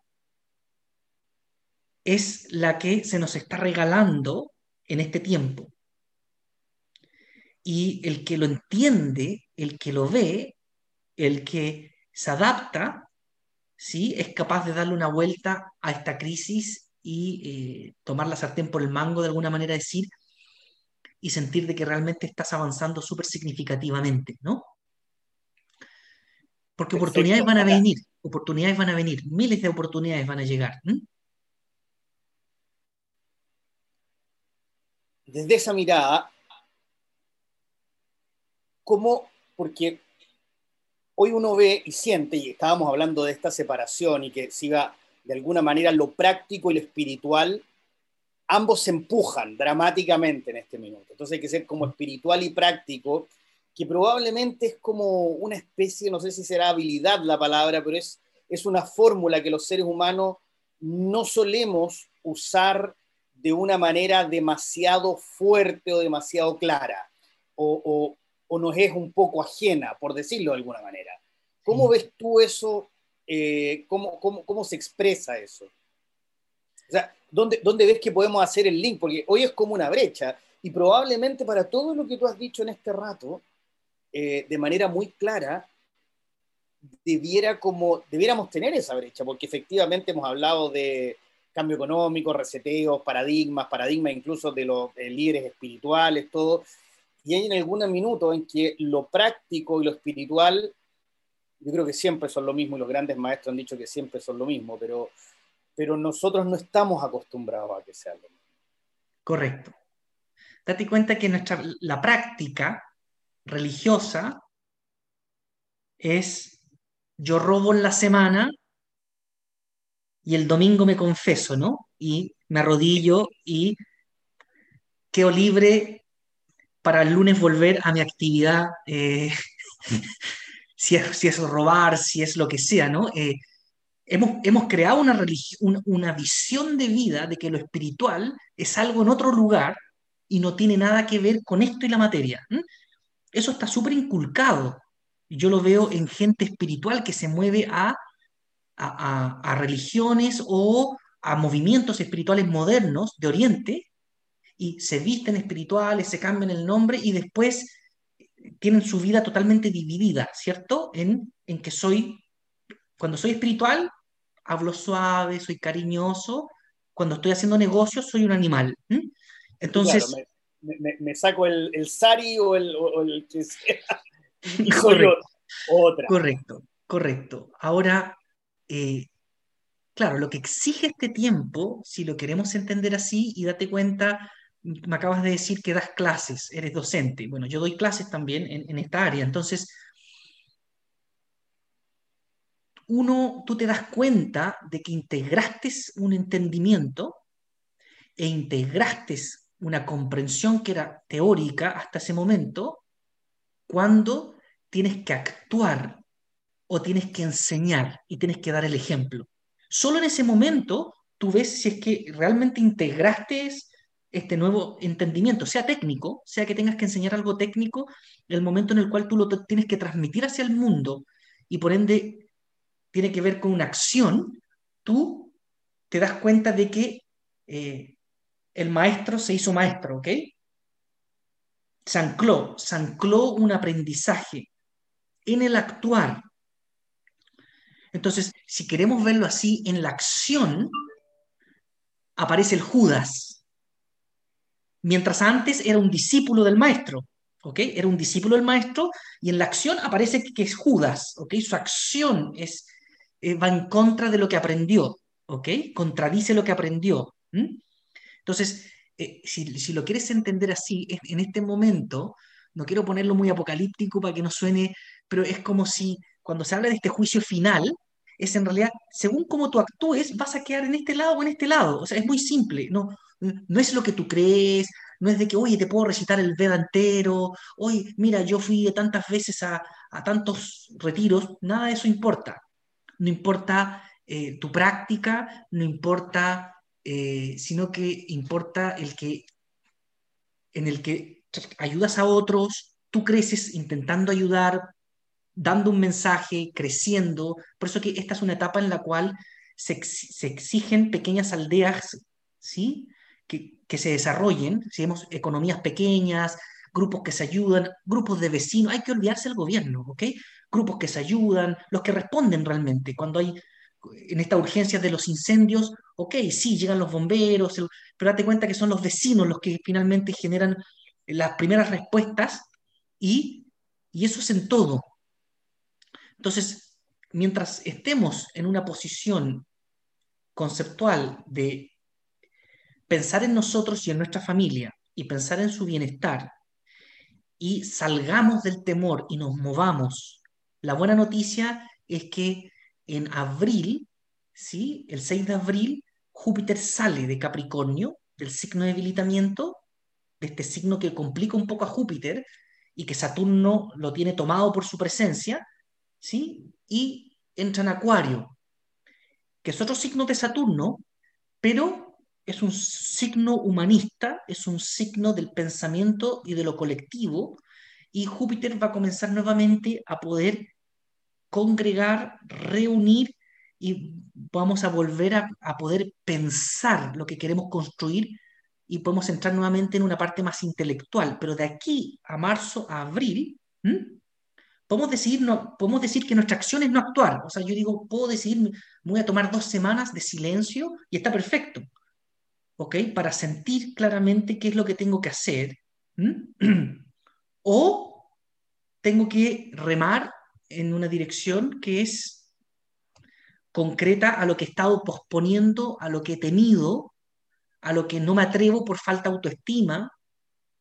es la que se nos está regalando en este tiempo. Y el que lo entiende, el que lo ve, el que se adapta, ¿sí? es capaz de darle una vuelta a esta crisis y eh, tomar la sartén por el mango, de alguna manera decir, y sentir de que realmente estás avanzando súper significativamente, ¿no? Porque oportunidades van a venir, oportunidades van a venir, miles de oportunidades van a llegar. Desde esa mirada, ¿cómo? Porque hoy uno ve y siente, y estábamos hablando de esta separación y que siga de alguna manera lo práctico y lo espiritual ambos se empujan dramáticamente en este minuto. Entonces hay que ser como espiritual y práctico, que probablemente es como una especie, no sé si será habilidad la palabra, pero es, es una fórmula que los seres humanos no solemos usar de una manera demasiado fuerte o demasiado clara, o, o, nos es un poco ajena, por decirlo de alguna manera. ¿Cómo ves tú eso? Eh, cómo, cómo, ¿Cómo se expresa eso? O sea, ¿dónde, ¿dónde ves que podemos hacer el link? Porque hoy es como una brecha y probablemente para todo lo que tú has dicho en este rato, eh, de manera muy clara, debiera como, debiéramos tener esa brecha, porque efectivamente hemos hablado de cambio económico, reseteos, paradigmas, paradigmas incluso de los líderes espirituales, todo, y hay en algún minuto en que lo práctico y lo espiritual, yo creo que siempre son lo mismo, y los grandes maestros han dicho que siempre son lo mismo, pero pero nosotros no estamos acostumbrados a que sea lo mismo. Correcto. Date cuenta que nuestra, la práctica religiosa es yo robo en la semana y el domingo me confeso, ¿no? Y me arrodillo y quedo libre para el lunes volver a mi actividad, eh, si, es, si, es, robar, si es lo que sea, ¿no? Eh, hemos, creado una, una visión de vida de que lo espiritual es algo en otro lugar y no tiene nada que ver con esto y la materia. Eso está súper inculcado. Yo lo veo en gente espiritual que se mueve a, a, religiones o a movimientos espirituales modernos de Oriente y se visten espirituales, se cambian el nombre y después tienen su vida totalmente dividida, ¿cierto? En, en que soy, cuando soy espiritual, hablo suave, soy cariñoso. Cuando estoy haciendo negocios, soy un animal. Entonces. Me, saco el, el, sari o el, o el que sea. correcto, otra. Correcto, correcto. Ahora, eh, claro, lo que exige este tiempo, si lo queremos entender así, y date cuenta, me acabas de decir que das clases, eres docente. Bueno, yo doy clases también en, en esta área. Entonces, uno, tú te das cuenta de que integraste un entendimiento e integraste una comprensión que era teórica hasta ese momento, cuando tienes que actuar o tienes que enseñar y tienes que dar el ejemplo. Solo en ese momento tú ves si es que realmente integraste este nuevo entendimiento, sea técnico, sea que tengas que enseñar algo técnico, el momento en el cual tú lo tienes que transmitir hacia el mundo y por ende tiene que ver con una acción, tú te das cuenta de que eh, el maestro se hizo maestro, ¿ok? Se ancló, se ancló un aprendizaje en el actuar. Entonces, si queremos verlo así, en la acción aparece el Judas. Mientras antes era un discípulo del maestro, ¿ok? Era un discípulo del maestro y en la acción aparece que es Judas, ¿ok? Su acción es eh, va en contra de lo que aprendió, ¿ok? Contradice lo que aprendió. Entonces, eh, si, lo quieres entender así, en este momento, no quiero ponerlo muy apocalíptico para que no suene, pero es como si cuando se habla de este juicio final, es en realidad, según cómo tú actúes, vas a quedar en este lado o en este lado. O sea, es muy simple, no, no es lo que tú crees, no es de que, oye, te puedo recitar el Veda entero, oye, mira, yo fui tantas veces a, a tantos retiros, nada de eso importa no importa eh, tu práctica, no importa, eh, sino que importa el que en el que ayudas a otros, tú creces intentando ayudar, dando un mensaje, creciendo. Por eso que esta es una etapa en la cual se, exigen pequeñas aldeas, ¿sí? Que, que se desarrollen, si vemos economías pequeñas, grupos que se ayudan, grupos de vecinos, hay que olvidarse del gobierno, ¿ok? Grupos que se ayudan, los que responden realmente. Cuando hay en esta urgencia de los incendios, ok, sí, llegan los bomberos, pero date cuenta que son los vecinos los que finalmente generan las primeras respuestas y, y eso es en todo. Entonces, mientras estemos en una posición conceptual de pensar en nosotros y en nuestra familia y pensar en su bienestar y salgamos del temor y nos movamos, la buena noticia es que en abril, ¿sí? el 6 de abril, Júpiter sale de Capricornio, del signo de debilitamiento, de este signo que complica un poco a Júpiter y que Saturno lo tiene tomado por su presencia, ¿sí? y entra en Acuario, que es otro signo de Saturno, pero es un signo humanista, es un signo del pensamiento y de lo colectivo, y Júpiter va a comenzar nuevamente a poder congregar, reunir y vamos a volver a, poder pensar lo que queremos construir y podemos entrar nuevamente en una parte más intelectual. Pero de aquí a marzo, a abril, podemos decir, no, podemos decir que nuestra acción es no actuar. O sea, yo digo, puedo decir, me voy a tomar dos semanas de silencio y está perfecto. ¿Ok? Para sentir claramente qué es lo que tengo que hacer. o tengo que remar en una dirección que es concreta a lo que he estado posponiendo, a lo que he tenido, a lo que no me atrevo por falta de autoestima,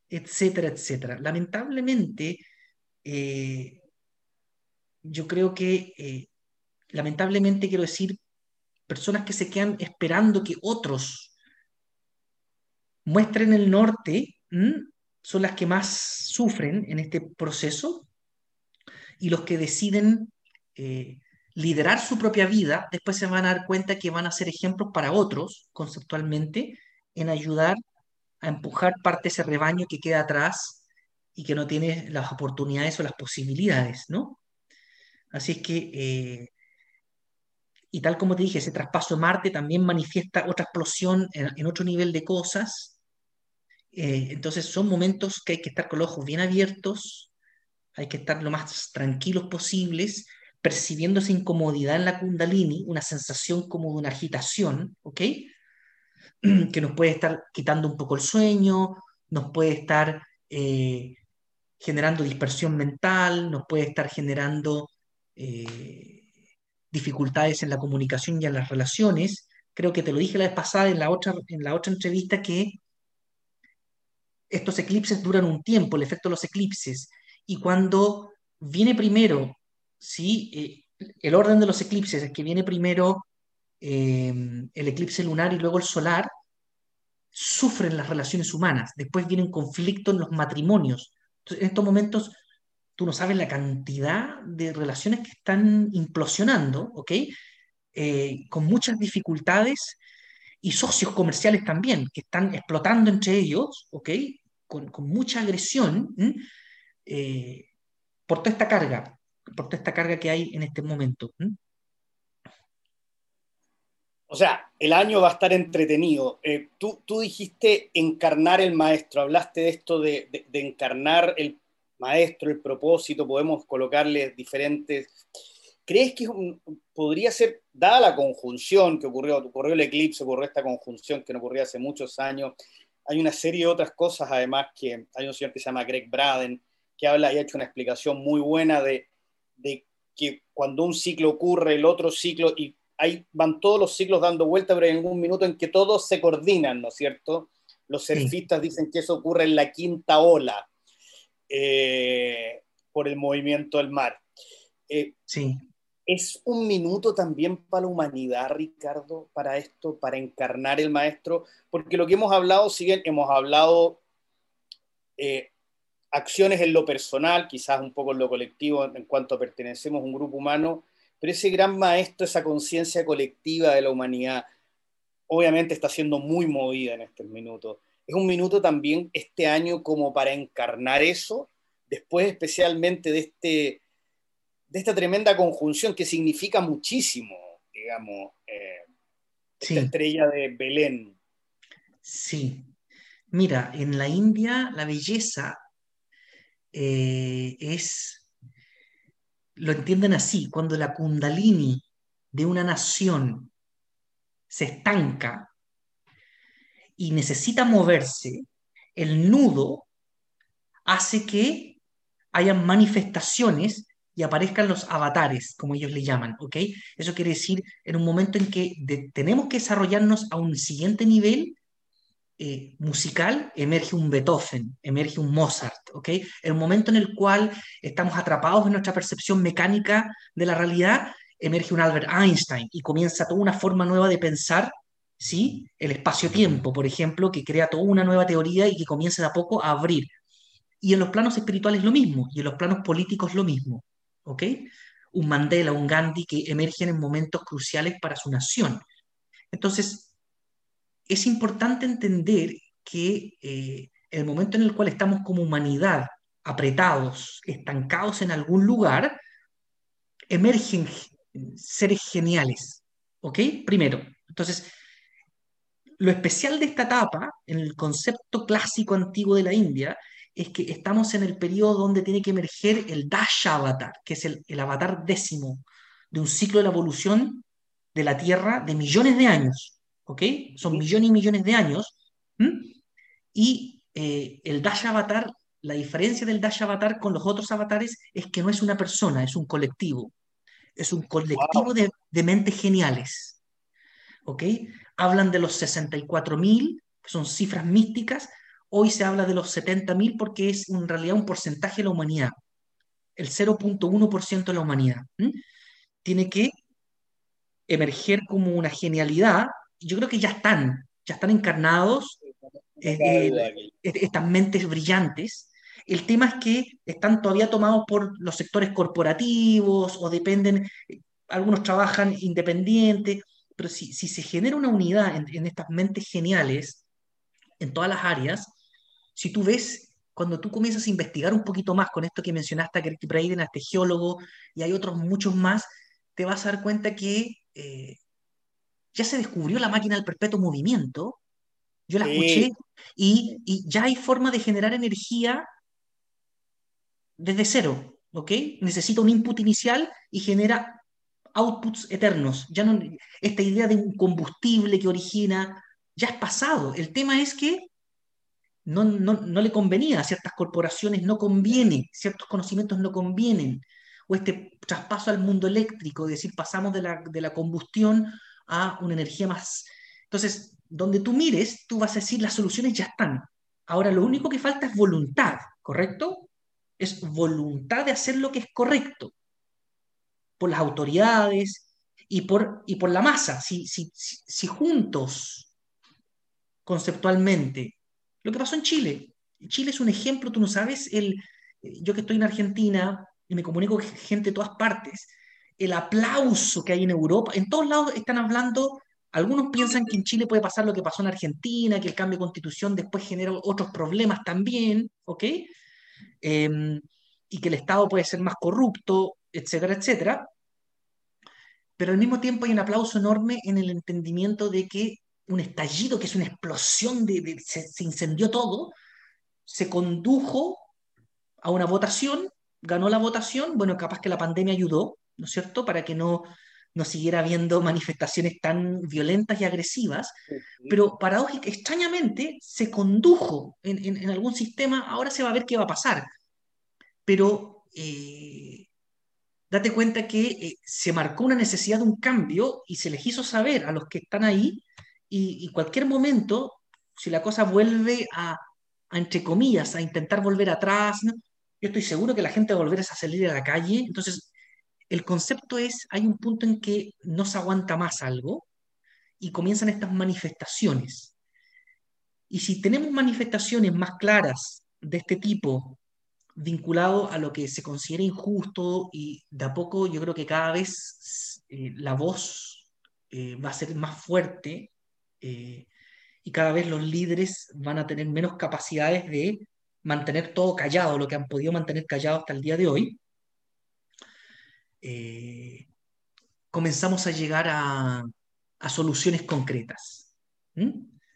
etcétera, etcétera. Lamentablemente, eh, yo creo que, eh, lamentablemente quiero decir, personas que se quedan esperando que otros muestren el norte, son las que más sufren en este proceso y los que deciden eh, liderar su propia vida, después se van a dar cuenta que van a ser ejemplos para otros, conceptualmente, en ayudar a empujar parte de ese rebaño que queda atrás y que no tiene las oportunidades o las posibilidades, ¿no? Así es que, eh, y tal como te dije, ese traspaso de Marte también manifiesta otra explosión en, otro nivel de cosas. Eh, entonces son momentos que hay que estar con los ojos bien abiertos, hay que estar lo más tranquilos posibles, percibiendo esa incomodidad en la kundalini, una sensación como de una agitación, ¿ok? Que nos puede estar quitando un poco el sueño, nos puede estar eh, generando dispersión mental, nos puede estar generando eh, dificultades en la comunicación y en las relaciones. Creo que te lo dije la vez pasada en la otra, en la otra entrevista que estos eclipses duran un tiempo, el efecto de los eclipses, y cuando viene primero, ¿sí? Eh, el orden de los eclipses es que viene primero eh, el eclipse lunar y luego el solar, sufren las relaciones humanas, después viene un conflicto en los matrimonios. en estos momentos tú no sabes la cantidad de relaciones que están implosionando, ¿ok? Eh, con muchas dificultades y socios comerciales también, que están explotando entre ellos, ¿ok? Con mucha agresión. Eh, por toda esta carga, por toda esta carga que hay en este momento. O sea, el año va a estar entretenido. Eh, tú, tú, dijiste encarnar el maestro, hablaste de esto de, encarnar el maestro, el propósito, podemos colocarle diferentes... ¿Crees que podría ser, dada la conjunción que ocurrió, ocurrió el eclipse, ocurrió esta conjunción que no ocurrió hace muchos años, hay una serie de otras cosas además que hay un señor que se llama Greg Braden, que habla y ha hecho una explicación muy buena de, que cuando un ciclo ocurre, el otro ciclo, y ahí van todos los ciclos dando vuelta, pero hay algún minuto en que todos se coordinan, ¿no es cierto? Los surfistas dicen que eso ocurre en la quinta ola eh, por el movimiento del mar. Eh, sí. ¿Es un minuto también para la humanidad, Ricardo, para esto, para encarnar el maestro? Porque lo que hemos hablado, si bien hemos hablado eh, acciones en lo personal, quizás un poco en lo colectivo en cuanto pertenecemos a un grupo humano, pero ese gran maestro, esa conciencia colectiva de la humanidad, obviamente está siendo muy movida en este minuto. Es un minuto también este año como para encarnar eso, después especialmente de este, de esta tremenda conjunción que significa muchísimo, digamos, eh, esta estrella de Belén. Sí. Mira, en la India la belleza eh, es, lo entienden así, cuando la kundalini de una nación se estanca y necesita moverse, el nudo hace que hayan manifestaciones y aparezcan los avatares, como ellos le llaman, ¿ok? Eso quiere decir en un momento en que tenemos que desarrollarnos a un siguiente nivel eh, musical, emerge un Beethoven, emerge un Mozart, ¿ok? Un momento en el cual estamos atrapados en nuestra percepción mecánica de la realidad, emerge un Albert Einstein y comienza toda una forma nueva de pensar, ¿sí? El espacio-tiempo, por ejemplo, que crea toda una nueva teoría y que comienza de a poco a abrir. Y en los planos espirituales lo mismo, y en los planos políticos lo mismo. ¿ok? Un Mandela, un Gandhi que emergen en momentos cruciales para su nación. Entonces, es importante entender que eh, el momento en el cual estamos como humanidad apretados, estancados en algún lugar, emergen seres geniales, ¿ok? Primero, entonces, lo especial de esta etapa, en el concepto clásico antiguo de la India, es que estamos en el periodo donde tiene que emerger el Dasha Avatar, que es el, avatar décimo de un ciclo de la evolución de la Tierra de millones de años. ¿Ok? Son millones y millones de años. Y eh, el Dasha Avatar, la diferencia del Dasha Avatar con los otros avatares es que no es una persona, es un colectivo. Es un colectivo de, de, mentes geniales. ¿Ok? Hablan de los 64.000, que son cifras místicas, Hoy se habla de los 70.000 porque es en realidad un porcentaje de la humanidad, el 0.1% de la humanidad. Tiene que emerger como una genialidad. Yo creo que ya están, ya están encarnados eh, estas mentes brillantes. El tema es que están todavía tomados por los sectores corporativos o dependen, algunos trabajan independientes, pero si, se genera una unidad en, en, estas mentes geniales en todas las áreas, si tú ves, cuando tú comienzas a investigar un poquito más con esto que mencionaste a Greg Braden, a este geólogo, y hay otros muchos más, te vas a dar cuenta que eh, ya se descubrió la máquina del perpetuo movimiento. Yo la escuché y, y, ya hay forma de generar energía desde cero, ¿ok? Necesita un input inicial y genera outputs eternos. Ya no, esta idea de un combustible que origina ya es pasado. El tema es que no, no, le convenía, a ciertas corporaciones no conviene, ciertos conocimientos no convienen, o este traspaso al mundo eléctrico, es decir, pasamos de la, de la combustión a una energía más. Entonces, donde tú mires, tú vas a decir, las soluciones ya están. Ahora, lo único que falta es voluntad, ¿correcto? Es voluntad de hacer lo que es correcto por las autoridades y por, y por la masa. Si, si, si juntos, conceptualmente, lo que pasó en Chile. Chile es un ejemplo, tú no sabes, el, yo que estoy en Argentina y me comunico con gente de todas partes, el aplauso que hay en Europa, en todos lados están hablando, algunos piensan que en Chile puede pasar lo que pasó en Argentina, que el cambio de constitución después genera otros problemas también, ¿ok? Em, y que el Estado puede ser más corrupto, etcétera, etcétera. Pero al mismo tiempo hay un aplauso enorme en el entendimiento de que un estallido, que es una explosión, de, se, incendió todo, se condujo a una votación, ganó la votación, bueno, capaz que la pandemia ayudó, ¿no es cierto?, para que no, no siguiera habiendo manifestaciones tan violentas y agresivas, pero paradójica, extrañamente se condujo en, algún sistema, ahora se va a ver qué va a pasar, pero eh, date cuenta que eh, se marcó una necesidad de un cambio y se les hizo saber a los que están ahí y, cualquier momento, si la cosa vuelve a, entre comillas, a intentar volver atrás, yo estoy seguro que la gente va a volver a salir a la calle. Entonces, el concepto es, hay un punto en que no se aguanta más algo y comienzan estas manifestaciones. Y si tenemos manifestaciones más claras de este tipo, vinculado a lo que se considera injusto y de a poco yo creo que cada vez eh, la voz eh, va a ser más fuerte eh, y cada vez los líderes van a tener menos capacidades de mantener todo callado, lo que han podido mantener callado hasta el día de hoy. Eh, comenzamos a llegar a, soluciones concretas.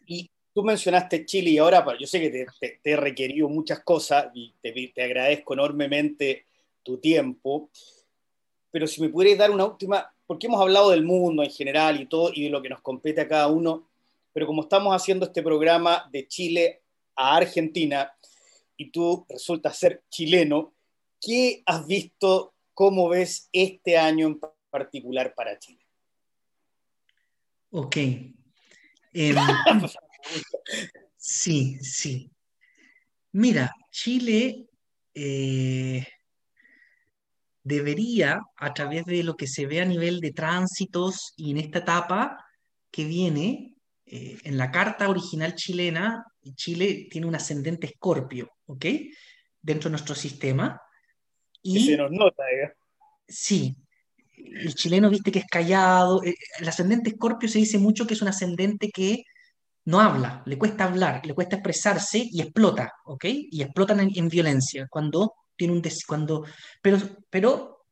Y tú mencionaste Chile y ahora, yo sé que te, he requerido muchas cosas y te, te, agradezco enormemente tu tiempo, pero si me pudieras dar una última, porque hemos hablado del mundo en general y todo y de lo que nos compete a cada uno, pero como estamos haciendo este programa de Chile a Argentina y tú resultas ser chileno, ¿qué has visto, cómo ves este año en particular para Chile? Ok. Em, sí, sí. Mira, Chile eh, debería, a través de lo que se ve a nivel de tránsitos y en esta etapa que viene, eh, en la carta original chilena, Chile tiene un ascendente escorpio, ¿ok? Dentro de nuestro sistema. Y se nos nota, ¿eh? Sí, el chileno, viste que es callado. Eh, el ascendente escorpio se dice mucho que es un ascendente que no habla, le cuesta hablar, le cuesta expresarse y explota, ¿ok? Y explotan en, violencia cuando tiene un... cuando, pero, pero,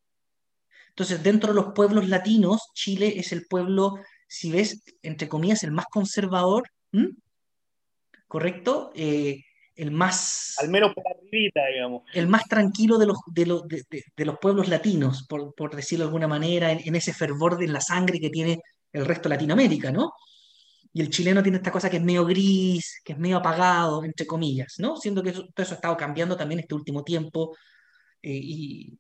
entonces, dentro de los pueblos latinos, Chile es el pueblo, si ves, entre comillas, el más conservador, ¿correcto? Eh, el más... Al menos por arribita, digamos. El más tranquilo de los, de los, de, los pueblos latinos, por, por, decirlo de alguna manera, en, ese fervor de la sangre que tiene el resto de Latinoamérica, ¿no? Y el chileno tiene esta cosa que es medio gris, que es medio apagado, entre comillas, ¿no? Siendo que todo eso ha estado cambiando también este último tiempo. Eh, y...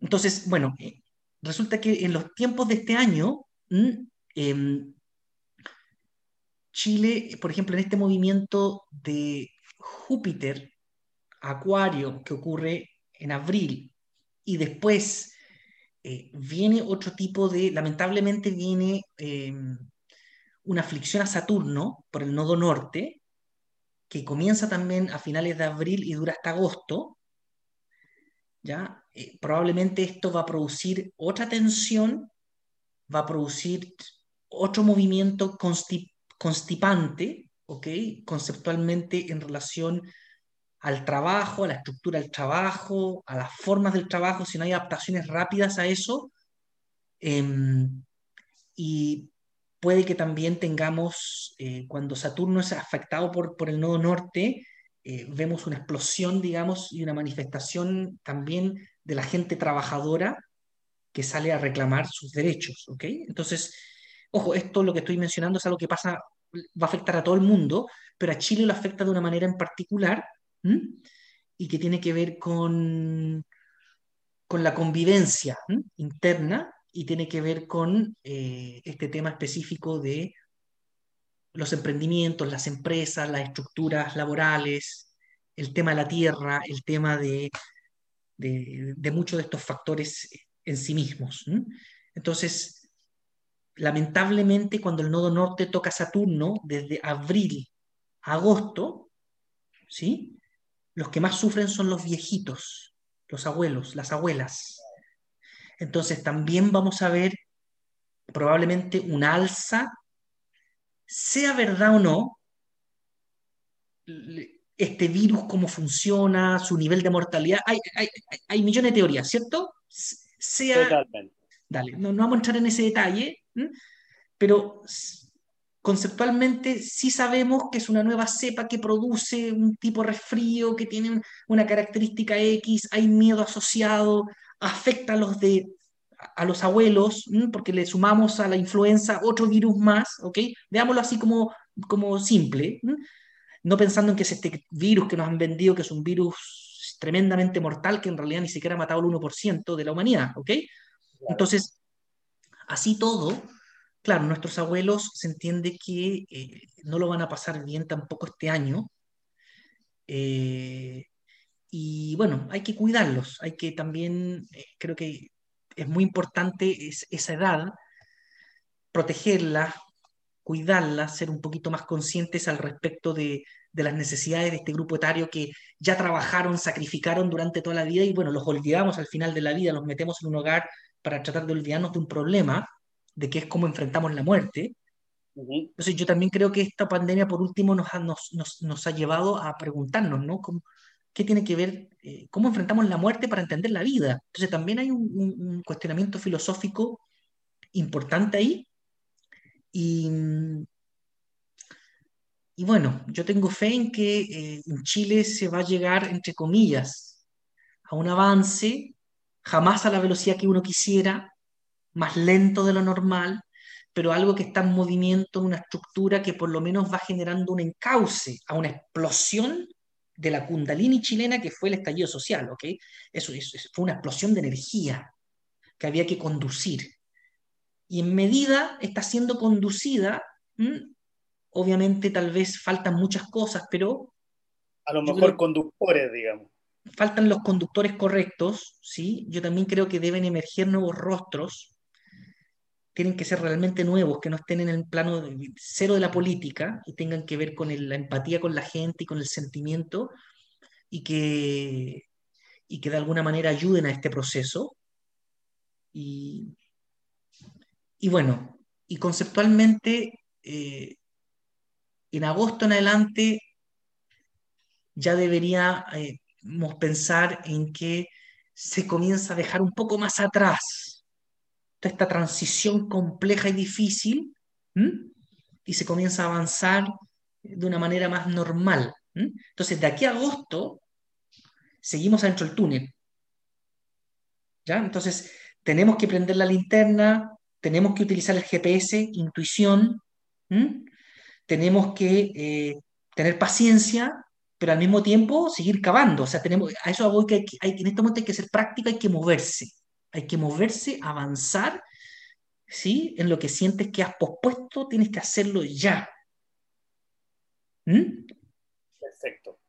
Entonces, bueno, eh, resulta que en los tiempos de este año, em, Chile, por ejemplo, en este movimiento de Júpiter, Acuario, que ocurre en abril, y después eh, viene otro tipo de, lamentablemente viene em, una aflicción a Saturno por el nodo norte, que comienza también a finales de abril y dura hasta agosto, ¿ya? Eh, probablemente esto va a producir otra tensión, va a producir otro movimiento constipado constipante, ¿ok? Conceptualmente en relación al trabajo, a la estructura del trabajo, a las formas del trabajo, si no hay adaptaciones rápidas a eso. Em, y puede que también tengamos, eh, cuando Saturno es afectado por, por el nodo norte, eh, vemos una explosión, digamos, y una manifestación también de la gente trabajadora que sale a reclamar sus derechos, ¿ok? Entonces, Ojo, esto lo que estoy mencionando es algo que pasa, va a afectar a todo el mundo, pero a Chile lo afecta de una manera en particular y que tiene que ver con, con la convivencia interna y tiene que ver con eh, este tema específico de los emprendimientos, las empresas, las estructuras laborales, el tema de la tierra, el tema de, de, muchos de estos factores en sí mismos. Entonces, lamentablemente cuando el nodo norte toca Saturno, desde abril a agosto, ¿sí? los que más sufren son los viejitos, los abuelos, las abuelas. Entonces también vamos a ver probablemente un alza, sea verdad o no, este virus, cómo funciona, su nivel de mortalidad. Hay, millones de teorías, ¿cierto? Sea, Totalmente. Dale, no, no vamos a entrar en ese detalle, pero conceptualmente sí sabemos que es una nueva cepa que produce un tipo resfrío, que tiene una característica X, hay miedo asociado, afecta a los, de, a los abuelos, porque le sumamos a la influenza otro virus más, ¿ok? Veámoslo así como, como simple, no pensando en que es este virus que nos han vendido, que es un virus tremendamente mortal, que en realidad ni siquiera ha matado el 1% de la humanidad, ¿ok? Entonces, así todo, claro, nuestros abuelos se entiende que eh, no lo van a pasar bien tampoco este año. Eh, y bueno, hay que cuidarlos, hay que también, eh, creo que es muy importante esa edad, protegerla, cuidarla, ser un poquito más conscientes al respecto de, de, las necesidades de este grupo etario que ya trabajaron, sacrificaron durante toda la vida y bueno, los olvidamos al final de la vida, los metemos en un hogar para tratar de olvidarnos de un problema, de que es cómo enfrentamos la muerte. Entonces yo también creo que esta pandemia, por último, nos ha, nos, nos, ha llevado a preguntarnos, ¿no? qué tiene que ver, eh, cómo enfrentamos la muerte para entender la vida. Entonces también hay un, cuestionamiento filosófico importante ahí. Y, y bueno, yo tengo fe en que eh, en Chile se va a llegar, entre comillas, a un avance, jamás a la velocidad que uno quisiera, más lento de lo normal, pero algo que está en movimiento, una estructura que por lo menos va generando un encauce a una explosión de la kundalini chilena que fue el estallido social, ¿ok? Eso, fue una explosión de energía que había que conducir. Y en medida está siendo conducida, obviamente tal vez faltan muchas cosas, pero... A lo mejor conductores, digamos. Faltan los conductores correctos, ¿sí? Yo también creo que deben emerger nuevos rostros, tienen que ser realmente nuevos, que no estén en el plano cero de la política y tengan que ver con la empatía con la gente y con el sentimiento y que, y que de alguna manera ayuden a este proceso. Y, bueno, y conceptualmente, eh, en agosto en adelante ya deberíamos pensar en que se comienza a dejar un poco más atrás esta transición compleja y difícil y se comienza a avanzar de una manera más normal. Entonces, de aquí a agosto, seguimos adentro del túnel. ¿Ya? Entonces, tenemos que prender la linterna, tenemos que utilizar el GPS, intuición, tenemos que eh, tener paciencia, pero al mismo tiempo seguir cavando. O sea, tenemos, a eso voy que hay, en este momento hay que ser práctica, hay que moverse. Hay que moverse, avanzar, ¿sí? En lo que sientes que has pospuesto, tienes que hacerlo ya. ¿Mm? Perfecto.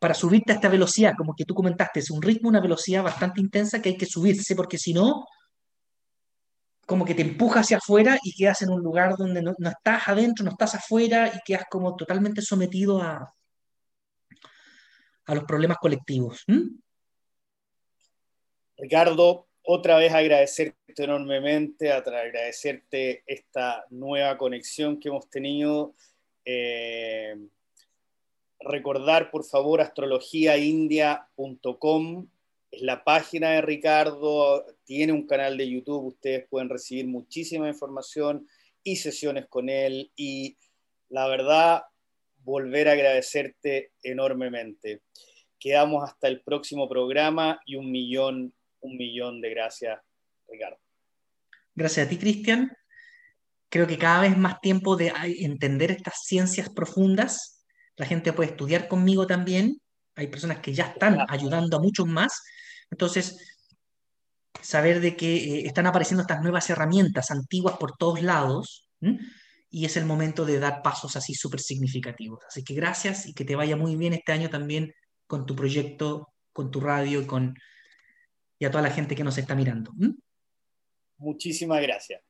Para subirte a esta velocidad, como que tú comentaste, es un ritmo, una velocidad bastante intensa que hay que subirse, porque si no, como que te empuja hacia afuera y quedas en un lugar donde no, estás adentro, no estás afuera y quedas como totalmente sometido a, a los problemas colectivos. ¿Mm? Ricardo, otra vez agradecerte enormemente, agradecerte esta nueva conexión que hemos tenido. Eh, recordar, por favor, astrologiaindia.com es la página de Ricardo, tiene un canal de YouTube, ustedes pueden recibir muchísima información y sesiones con él y la verdad, volver a agradecerte enormemente. Quedamos hasta el próximo programa y un millón un millón de gracias, Ricardo. Gracias a ti, Cristian. Creo que cada vez más tiempo de entender estas ciencias profundas. La gente puede estudiar conmigo también. Hay personas que ya están ayudando a muchos más. Entonces, saber de que eh, están apareciendo estas nuevas herramientas antiguas por todos lados. Y es el momento de dar pasos así súper significativos. Así que gracias y que te vaya muy bien este año también con tu proyecto, con tu radio y con y a toda la gente que nos está mirando. Muchísimas gracias.